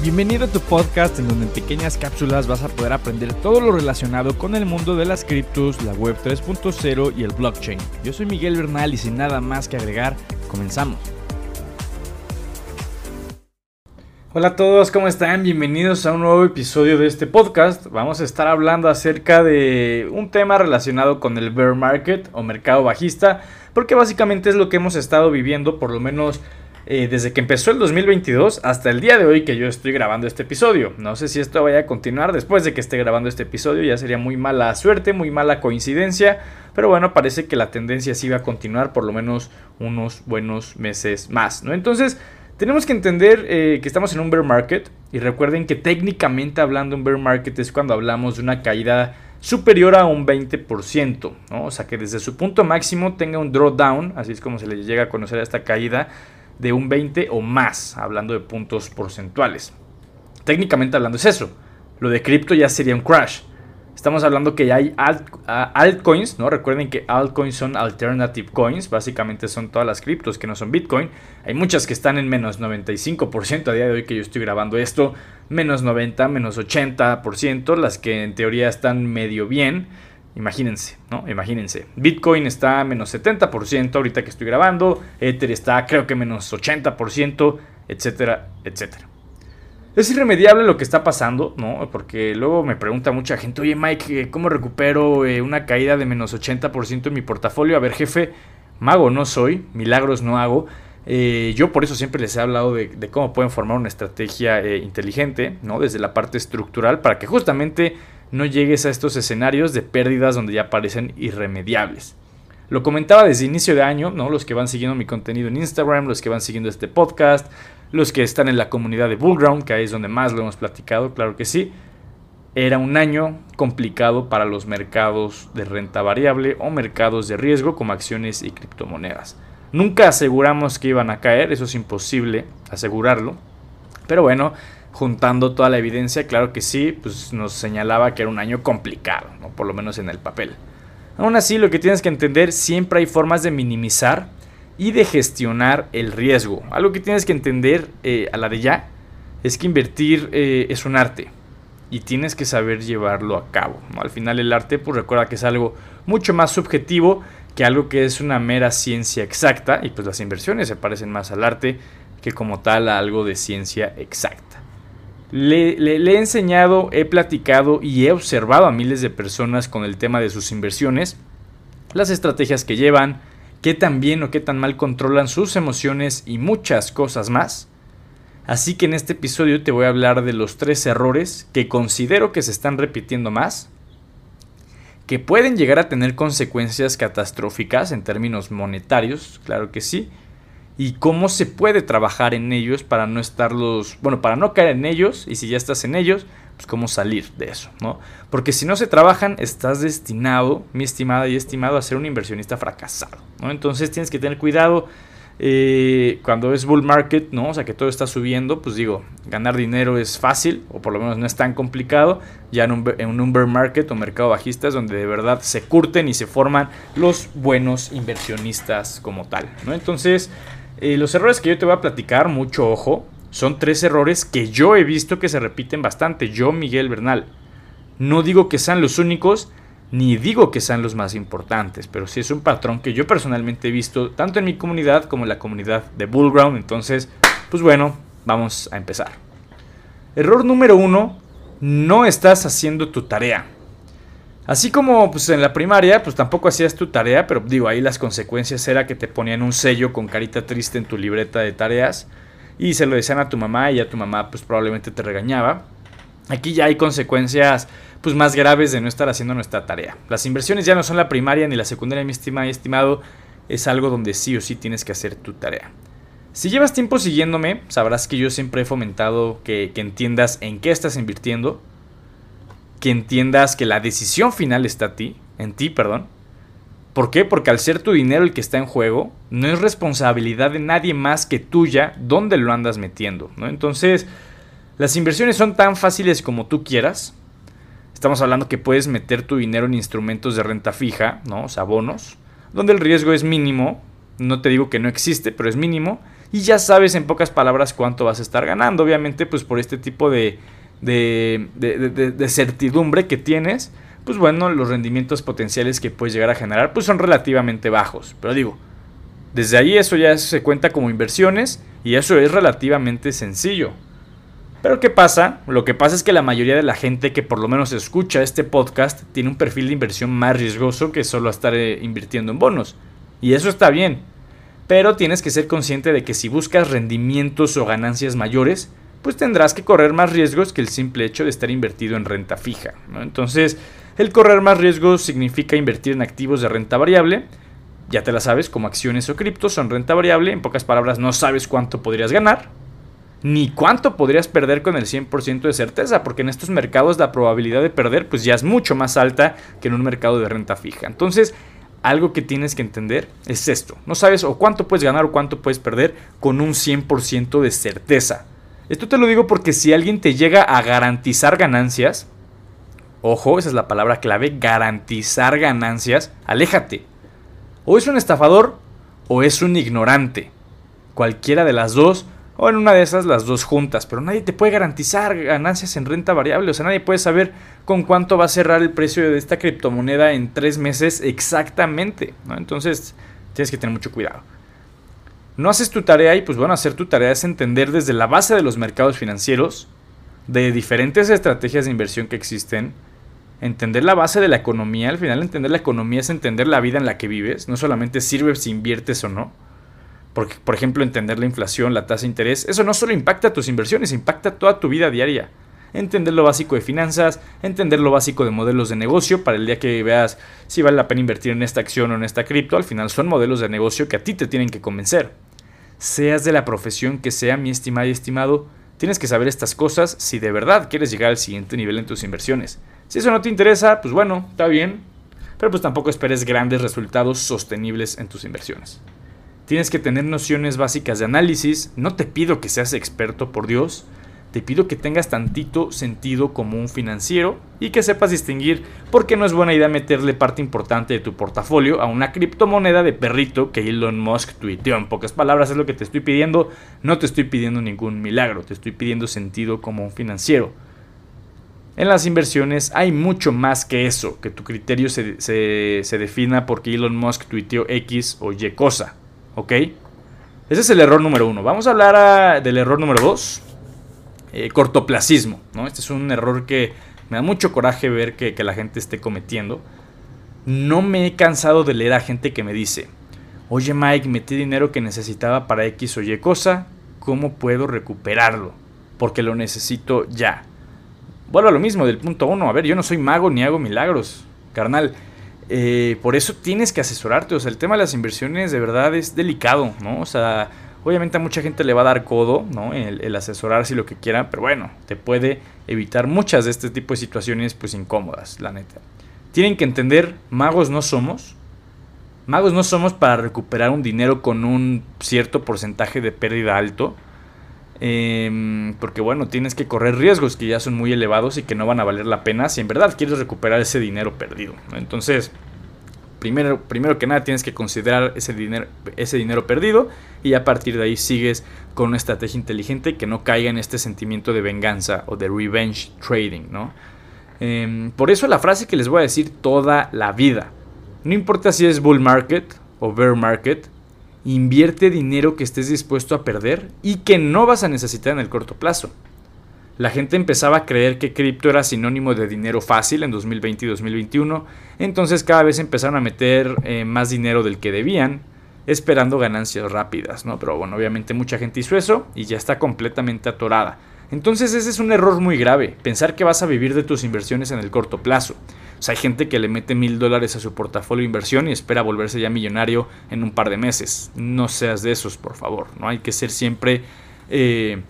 Bienvenido a tu podcast en donde en pequeñas cápsulas vas a poder aprender todo lo relacionado con el mundo de las criptos, la web 3.0 y el blockchain. Yo soy Miguel Bernal y sin nada más que agregar, comenzamos. Hola a todos, ¿cómo están? Bienvenidos a un nuevo episodio de este podcast. Vamos a estar hablando acerca de un tema relacionado con el bear market o mercado bajista, porque básicamente es lo que hemos estado viviendo por lo menos eh, desde que empezó el 2022 hasta el día de hoy que yo estoy grabando este episodio. No sé si esto vaya a continuar después de que esté grabando este episodio, ya sería muy mala suerte, muy mala coincidencia, pero bueno, parece que la tendencia sí va a continuar por lo menos unos buenos meses más, ¿no? Entonces, tenemos que entender eh, que estamos en un bear market y recuerden que técnicamente hablando un bear market es cuando hablamos de una caída superior a un 20%, ¿no? O sea que desde su punto máximo tenga un drawdown, así es como se le llega a conocer a esta caída, de un 20 o más, hablando de puntos porcentuales. Técnicamente hablando es eso. Lo de cripto ya sería un crash. Estamos hablando que ya hay altcoins, ¿no? Recuerden que altcoins son alternative coins, básicamente son todas las criptos que no son Bitcoin. Hay muchas que están en menos 95% a día de hoy que yo estoy grabando esto, menos 90, menos 80%, las que en teoría están medio bien. Imagínense, ¿no? Imagínense. Bitcoin está a menos 70% ahorita que estoy grabando. Ether está creo que menos 80%, etcétera, etcétera. Es irremediable lo que está pasando, ¿no? Porque luego me pregunta mucha gente, oye Mike, eh, ¿cómo recupero eh, una caída de menos 80% en mi portafolio? A ver, jefe, mago no soy, milagros no hago. Eh, yo por eso siempre les he hablado de, de cómo pueden formar una estrategia inteligente, ¿no? Desde la parte estructural para que justamente no llegues a estos escenarios de pérdidas donde ya parecen irremediables. Lo comentaba desde inicio de año, ¿no? Los que van siguiendo mi contenido en Instagram, los que van siguiendo este podcast, los que están en la comunidad de Bullground, que ahí es donde más lo hemos platicado, claro que sí. Era un año complicado para los mercados de renta variable o mercados de riesgo como acciones y criptomonedas. Nunca aseguramos que iban a caer, eso es imposible asegurarlo. Pero bueno, juntando toda la evidencia, claro que sí, pues nos señalaba que era un año complicado, ¿no? por lo menos en el papel. Aún así, lo que tienes que entender, siempre hay formas de minimizar y de gestionar el riesgo. Algo que tienes que entender eh, a la de ya es que invertir eh, es un arte y tienes que saber llevarlo a cabo. Al final el arte, pues recuerda que es algo mucho más subjetivo que algo que es una mera ciencia exacta y pues las inversiones se parecen más al arte que como tal a algo de ciencia exacta. Le, he enseñado, he platicado y he observado a miles de personas con el tema de sus inversiones, las estrategias que llevan, qué tan bien o qué tan mal controlan sus emociones y muchas cosas más. Así que en este episodio te voy a hablar de los tres errores que considero que se están repitiendo más, que pueden llegar a tener consecuencias catastróficas en términos monetarios, claro que sí, y cómo se puede trabajar en ellos para no estarlos, bueno, para no caer en ellos y si ya estás en ellos, pues cómo salir de eso, ¿no? Porque si no se trabajan, estás destinado, mi estimada y estimado, a ser un inversionista fracasado, ¿no? Entonces tienes que tener cuidado eh, cuando es bull market, ¿no? O sea, que todo está subiendo, pues digo, ganar dinero es fácil, o por lo menos no es tan complicado. Ya en un, en un bear market o mercado bajista es donde de verdad se curten y se forman los buenos inversionistas como tal, ¿no? Entonces, eh, los errores que yo te voy a platicar, mucho ojo, son tres errores que yo he visto que se repiten bastante. Yo, Miguel Bernal. No digo que sean los únicos, ni digo que sean los más importantes, pero sí es un patrón que yo personalmente he visto tanto en mi comunidad como en la comunidad de Bullground. Entonces, pues bueno, vamos a empezar. Error número uno, no estás haciendo tu tarea. Así como pues, en la primaria, pues tampoco hacías tu tarea, pero digo, ahí las consecuencias era que te ponían un sello con carita triste en tu libreta de tareas y se lo decían a tu mamá y a tu mamá pues probablemente te regañaba. Aquí ya hay consecuencias pues más graves de no estar haciendo nuestra tarea. Las inversiones ya no son la primaria ni la secundaria, mi estimado, es algo donde sí o sí tienes que hacer tu tarea. Si llevas tiempo siguiéndome, sabrás que yo siempre he fomentado que, que entiendas en qué estás invirtiendo, que entiendas que la decisión final está a ti, en ti, perdón. ¿Por qué? Porque al ser tu dinero el que está en juego, no es responsabilidad de nadie más que tuya dónde lo andas metiendo, ¿no? Entonces, las inversiones son tan fáciles como tú quieras. Estamos hablando que puedes meter tu dinero en instrumentos de renta fija, ¿no? O sea, bonos, donde el riesgo es mínimo. No te digo que no existe, pero es mínimo. y ya sabes en pocas palabras cuánto vas a estar ganando. Obviamente, pues por este tipo de, de, de, certidumbre que tienes, pues bueno, los rendimientos potenciales que puedes llegar a generar pues son relativamente bajos. Pero digo, desde ahí eso ya se cuenta como inversiones y eso es relativamente sencillo. Pero ¿qué pasa? Lo que pasa es que la mayoría de la gente que por lo menos escucha este podcast tiene un perfil de inversión más riesgoso que solo estar eh, invirtiendo en bonos. Y eso está bien. Pero tienes que ser consciente de que si buscas rendimientos o ganancias mayores, pues tendrás que correr más riesgos que el simple hecho de estar invertido en renta fija. Entonces, el correr más riesgos significa invertir en activos de renta variable. Ya te la sabes, como acciones o criptos son renta variable. En pocas palabras, no sabes cuánto podrías ganar, ni cuánto podrías perder con el 100% de certeza, porque en estos mercados la probabilidad de perder pues ya es mucho más alta que en un mercado de renta fija. Entonces, algo que tienes que entender es esto. No sabes o cuánto puedes ganar o cuánto puedes perder con un 100% de certeza. Esto te lo digo porque si alguien te llega a garantizar ganancias, ojo, esa es la palabra clave, garantizar ganancias, aléjate. O es un estafador o es un ignorante. Cualquiera de las dos o en una de esas las dos juntas, pero nadie te puede garantizar ganancias en renta variable, o sea, nadie puede saber con cuánto va a cerrar el precio de esta criptomoneda en tres meses exactamente, ¿no? Entonces tienes que tener mucho cuidado. No haces tu tarea y pues bueno, hacer tu tarea es entender desde la base de los mercados financieros, de diferentes estrategias de inversión que existen, entender la base de la economía, al final entender la economía es entender la vida en la que vives, no solamente sirve si inviertes o no, porque, por ejemplo, entender la inflación, la tasa de interés, eso no solo impacta tus inversiones, impacta toda tu vida diaria. Entender lo básico de finanzas, entender lo básico de modelos de negocio, para el día que veas si vale la pena invertir en esta acción o en esta cripto, al final son modelos de negocio que a ti te tienen que convencer. Seas de la profesión que sea, mi estimado y estimado, tienes que saber estas cosas si de verdad quieres llegar al siguiente nivel en tus inversiones. Si eso no te interesa, pues bueno, está bien, pero pues tampoco esperes grandes resultados sostenibles en tus inversiones. Tienes que tener nociones básicas de análisis. No te pido que seas experto, por Dios. Te pido que tengas tantito sentido como un financiero y que sepas distinguir por qué no es buena idea meterle parte importante de tu portafolio a una criptomoneda de perrito que Elon Musk tuiteó. En pocas palabras es lo que te estoy pidiendo. No te estoy pidiendo ningún milagro, te estoy pidiendo sentido como un financiero. En las inversiones hay mucho más que eso, que tu criterio se, se defina porque Elon Musk tuiteó X o Y cosa. ¿Ok? Ese es el error número uno. Vamos a hablar ah, del error número dos. Eh, cortoplacismo. ¿no? Este es un error que me da mucho coraje ver que, que la gente esté cometiendo. No me he cansado de leer a gente que me dice, oye Mike, metí dinero que necesitaba para X o Y cosa, ¿cómo puedo recuperarlo? Porque lo necesito ya. Vuelvo a lo mismo del punto uno. A ver, yo no soy mago ni hago milagros. Carnal, eh, por eso tienes que asesorarte. O sea, el tema de las inversiones de verdad es delicado, ¿no? O sea, obviamente a mucha gente le va a dar codo, ¿no? El, asesorarse y lo que quiera, pero bueno, te puede evitar muchas de este tipo de situaciones, pues incómodas, la neta. Tienen que entender, magos no somos. Magos no somos para recuperar un dinero con un cierto porcentaje de pérdida alto. Em, porque bueno, tienes que correr riesgos que ya son muy elevados y que no van a valer la pena si en verdad quieres recuperar ese dinero perdido. Entonces, primero, primero que nada tienes que considerar ese dinero, ese dinero perdido y a partir de ahí sigues con una estrategia inteligente que no caiga en este sentimiento de venganza o de revenge trading. ¿no? Em, por eso la frase que les voy a decir toda la vida. No importa si es bull market o bear market, Invierte dinero que estés dispuesto a perder y que no vas a necesitar en el corto plazo. La gente empezaba a creer que cripto era sinónimo de dinero fácil en 2020 y 2021, entonces cada vez empezaron a meter eh, más dinero del que debían, esperando ganancias rápidas, ¿no? Pero bueno, obviamente mucha gente hizo eso y ya está completamente atorada. Entonces ese es un error muy grave, pensar que vas a vivir de tus inversiones en el corto plazo. O sea, hay gente que le mete mil dólares a su portafolio de inversión y espera volverse ya millonario en un par de meses. No seas de esos, por favor. No hay que ser siempre eh,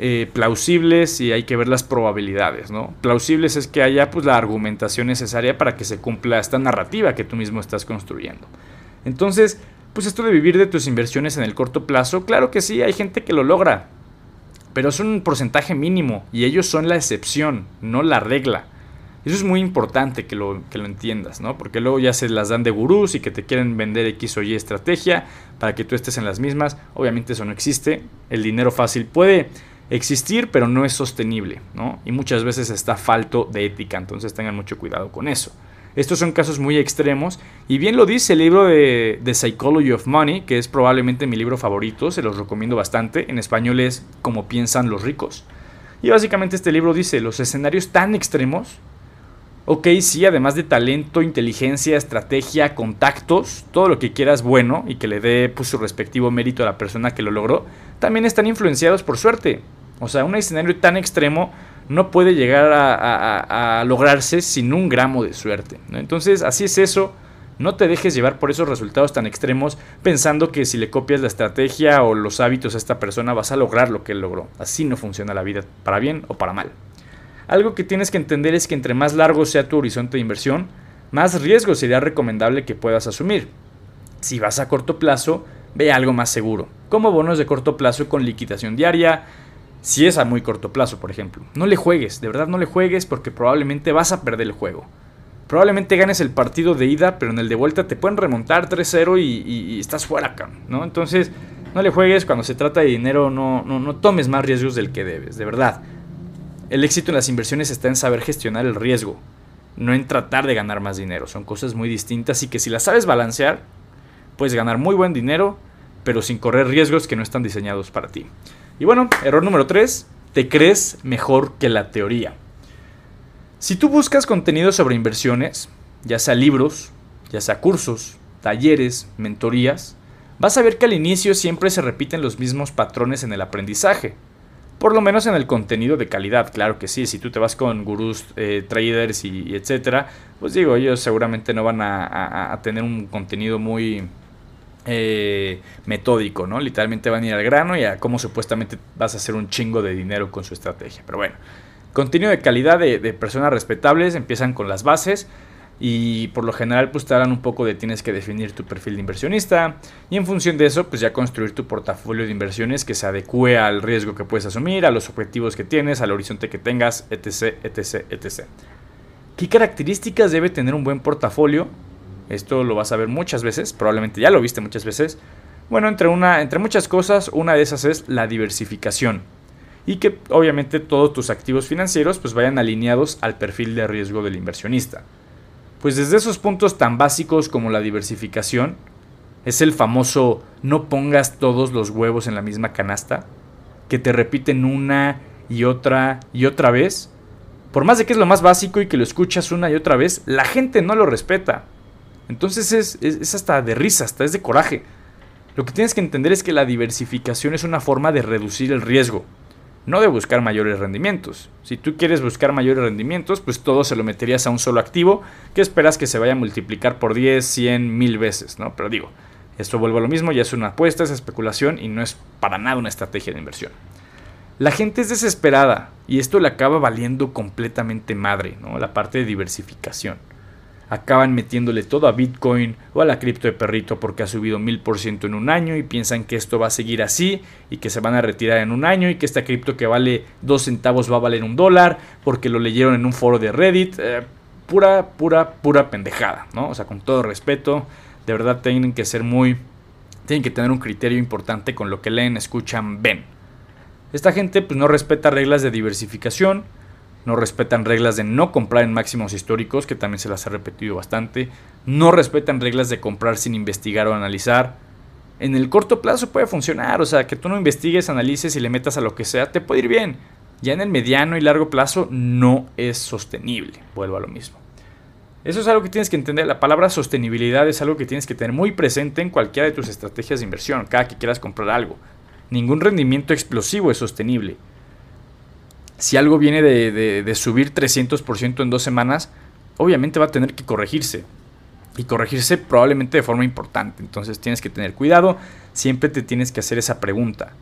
eh, plausibles y hay que ver las probabilidades. ¿no? Plausibles es que haya pues, la argumentación necesaria para que se cumpla esta narrativa que tú mismo estás construyendo. Entonces, pues esto de vivir de tus inversiones en el corto plazo, claro que sí, hay gente que lo logra. Pero es un porcentaje mínimo y ellos son la excepción, no la regla. Eso es muy importante que lo, que lo entiendas, ¿no? Porque luego ya se las dan de gurús y que te quieren vender X o Y estrategia para que tú estés en las mismas. Obviamente eso no existe. El dinero fácil puede existir, pero no es sostenible, ¿no? Y muchas veces está falto de ética, entonces tengan mucho cuidado con eso. Estos son casos muy extremos y bien lo dice el libro de The Psychology of Money, que es probablemente mi libro favorito, se los recomiendo bastante. En español es Como piensan los ricos. Y básicamente este libro dice, los escenarios tan extremos Ok, sí, además de talento, inteligencia, estrategia, contactos, todo lo que quieras bueno y que le dé pues, su respectivo mérito a la persona que lo logró, también están influenciados por suerte. O sea, un escenario tan extremo no puede llegar a, lograrse sin un gramo de suerte. Entonces, así es eso. No te dejes llevar por esos resultados tan extremos pensando que si le copias la estrategia o los hábitos a esta persona vas a lograr lo que él logró. Así no funciona la vida, para bien o para mal. Algo que tienes que entender es que entre más largo sea tu horizonte de inversión, más riesgo sería recomendable que puedas asumir. Si vas a corto plazo, ve algo más seguro, como bonos de corto plazo con liquidación diaria, si es a muy corto plazo, por ejemplo. No le juegues, de verdad no le juegues porque probablemente vas a perder el juego. Probablemente ganes el partido de ida, pero en el de vuelta te pueden remontar 3-0 y, estás fuera, ¿no? Entonces, no le juegues cuando se trata de dinero, no, no, no tomes más riesgos del que debes, de verdad. El éxito en las inversiones está en saber gestionar el riesgo, no en tratar de ganar más dinero. Son cosas muy distintas y que si las sabes balancear, puedes ganar muy buen dinero, pero sin correr riesgos que no están diseñados para ti. Y bueno, error número 3, te crees mejor que la teoría. Si tú buscas contenido sobre inversiones, ya sea libros, ya sea cursos, talleres, mentorías, vas a ver que al inicio siempre se repiten los mismos patrones en el aprendizaje. Por lo menos en el contenido de calidad, claro que sí. Si tú te vas con gurús, eh, traders y, etcétera, pues digo, ellos seguramente no van a, tener un contenido muy eh, metódico, ¿no? Literalmente van a ir al grano y a cómo supuestamente vas a hacer un chingo de dinero con su estrategia. Pero bueno, contenido de calidad de personas respetables empiezan con las bases y por lo general pues te hablan un poco de tienes que definir tu perfil de inversionista y en función de eso pues ya construir tu portafolio de inversiones que se adecue al riesgo que puedes asumir, a los objetivos que tienes, al horizonte que tengas, etc, etc, etc. ¿Qué características debe tener un buen portafolio? Esto lo vas a ver muchas veces, probablemente ya lo viste muchas veces. Bueno, entre, una, entre muchas cosas, una de esas es la diversificación. Y que obviamente todos tus activos financieros pues vayan alineados al perfil de riesgo del inversionista. Pues desde esos puntos tan básicos como la diversificación, es el famoso no pongas todos los huevos en la misma canasta, que te repiten una y otra y otra vez. Por más de que es lo más básico y que lo escuchas una y otra vez, la gente no lo respeta. Entonces es, es, hasta de risa, hasta es de coraje. Lo que tienes que entender es que la diversificación es una forma de reducir el riesgo no de buscar mayores rendimientos. Si tú quieres buscar mayores rendimientos, pues todo se lo meterías a un solo activo que esperas que se vaya a multiplicar por 10, 100, mil veces, ¿no? Pero digo, esto vuelve a lo mismo, ya es una apuesta, es especulación y no es para nada una estrategia de inversión. La gente es desesperada y esto le acaba valiendo completamente madre, ¿no? La parte de diversificación acaban metiéndole todo a Bitcoin o a la cripto de perrito porque ha subido mil por ciento en un año y piensan que esto va a seguir así y que se van a retirar en un año y que esta cripto que vale dos centavos va a valer un dólar porque lo leyeron en un foro de Reddit. Eh, pura, pura, pura pendejada, ¿no? O sea, con todo respeto, de verdad tienen que ser muy... Tienen que tener un criterio importante con lo que leen, escuchan, ven. Esta gente pues no respeta reglas de diversificación, no respetan reglas de no comprar en máximos históricos, que también se las he repetido bastante, no respetan reglas de comprar sin investigar o analizar. En el corto plazo puede funcionar, o sea, que tú no investigues, analices y le metas a lo que sea, te puede ir bien. Ya en el mediano y largo plazo no es sostenible, vuelvo a lo mismo. Eso es algo que tienes que entender, la palabra sostenibilidad es algo que tienes que tener muy presente en cualquiera de tus estrategias de inversión, cada que quieras comprar algo. Ningún rendimiento explosivo es sostenible si algo viene de, subir 300% en dos semanas, obviamente va a tener que corregirse. Y corregirse probablemente de forma importante. Entonces tienes que tener cuidado. Siempre te tienes que hacer esa pregunta.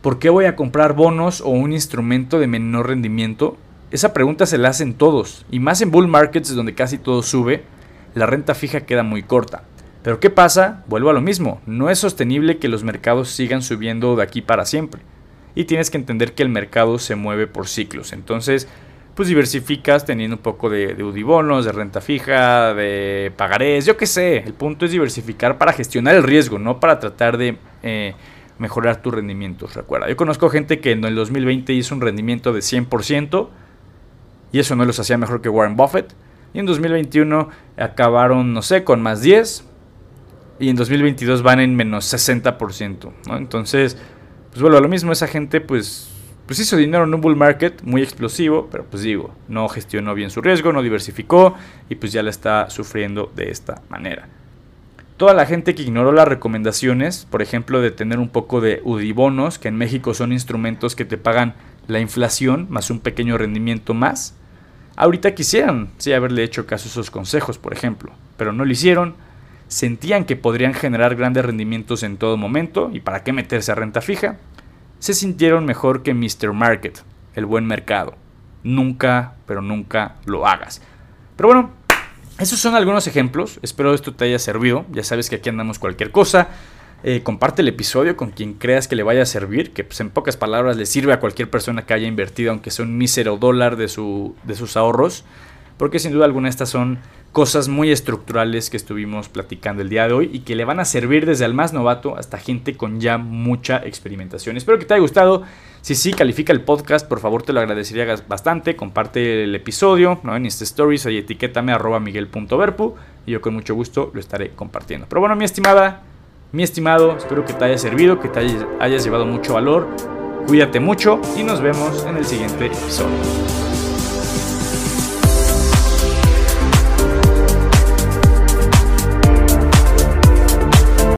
¿Por qué voy a comprar bonos o un instrumento de menor rendimiento? Esa pregunta se la hacen todos. Y más en bull markets donde casi todo sube, la renta fija queda muy corta. Pero ¿qué pasa? Vuelvo a lo mismo. No es sostenible que los mercados sigan subiendo de aquí para siempre y tienes que entender que el mercado se mueve por ciclos. Entonces, pues diversificas teniendo un poco de, de de renta fija, de pagarés, yo qué sé. El punto es diversificar para gestionar el riesgo, no para tratar de eh, mejorar tus rendimientos. Recuerda, yo conozco gente que en el 2020 hizo un rendimiento de 100% y eso no los hacía mejor que Warren Buffett. Y en 2021 acabaron, no sé, con más 10 y en 2022 van en menos 60%. ¿no? Entonces, pues bueno, lo mismo, esa gente pues pues hizo dinero en un bull market muy explosivo, pero pues digo, no gestionó bien su riesgo, no diversificó y pues ya la está sufriendo de esta manera. Toda la gente que ignoró las recomendaciones, por ejemplo, de tener un poco de UDIBonos, que en México son instrumentos que te pagan la inflación más un pequeño rendimiento más, ahorita quisieran sí haberle hecho caso a esos consejos, por ejemplo, pero no lo hicieron, sentían que podrían generar grandes rendimientos en todo momento y para qué meterse a renta fija, se sintieron mejor que Mr. Market, el buen mercado. Nunca, pero nunca lo hagas. Pero bueno, esos son algunos ejemplos. Espero esto te haya servido. Ya sabes que aquí andamos cualquier cosa. Eh, comparte el episodio con quien creas que le vaya a servir, que pues en pocas palabras le sirve a cualquier persona que haya invertido, aunque sea un mísero dólar de, su, de sus ahorros, porque sin duda alguna estas son cosas muy estructurales que estuvimos platicando el día de hoy y que le van a servir desde el más novato hasta gente con ya mucha experimentación. Espero que te haya gustado. Si sí, califica el podcast, por favor te lo agradecería bastante. Comparte el episodio ¿no? en Insta Stories y etiquétame arroba miguel.verpu y yo con mucho gusto lo estaré compartiendo. Pero bueno, mi estimada, mi estimado, espero que te haya servido, que te hayas llevado mucho valor. Cuídate mucho y nos vemos en el siguiente episodio.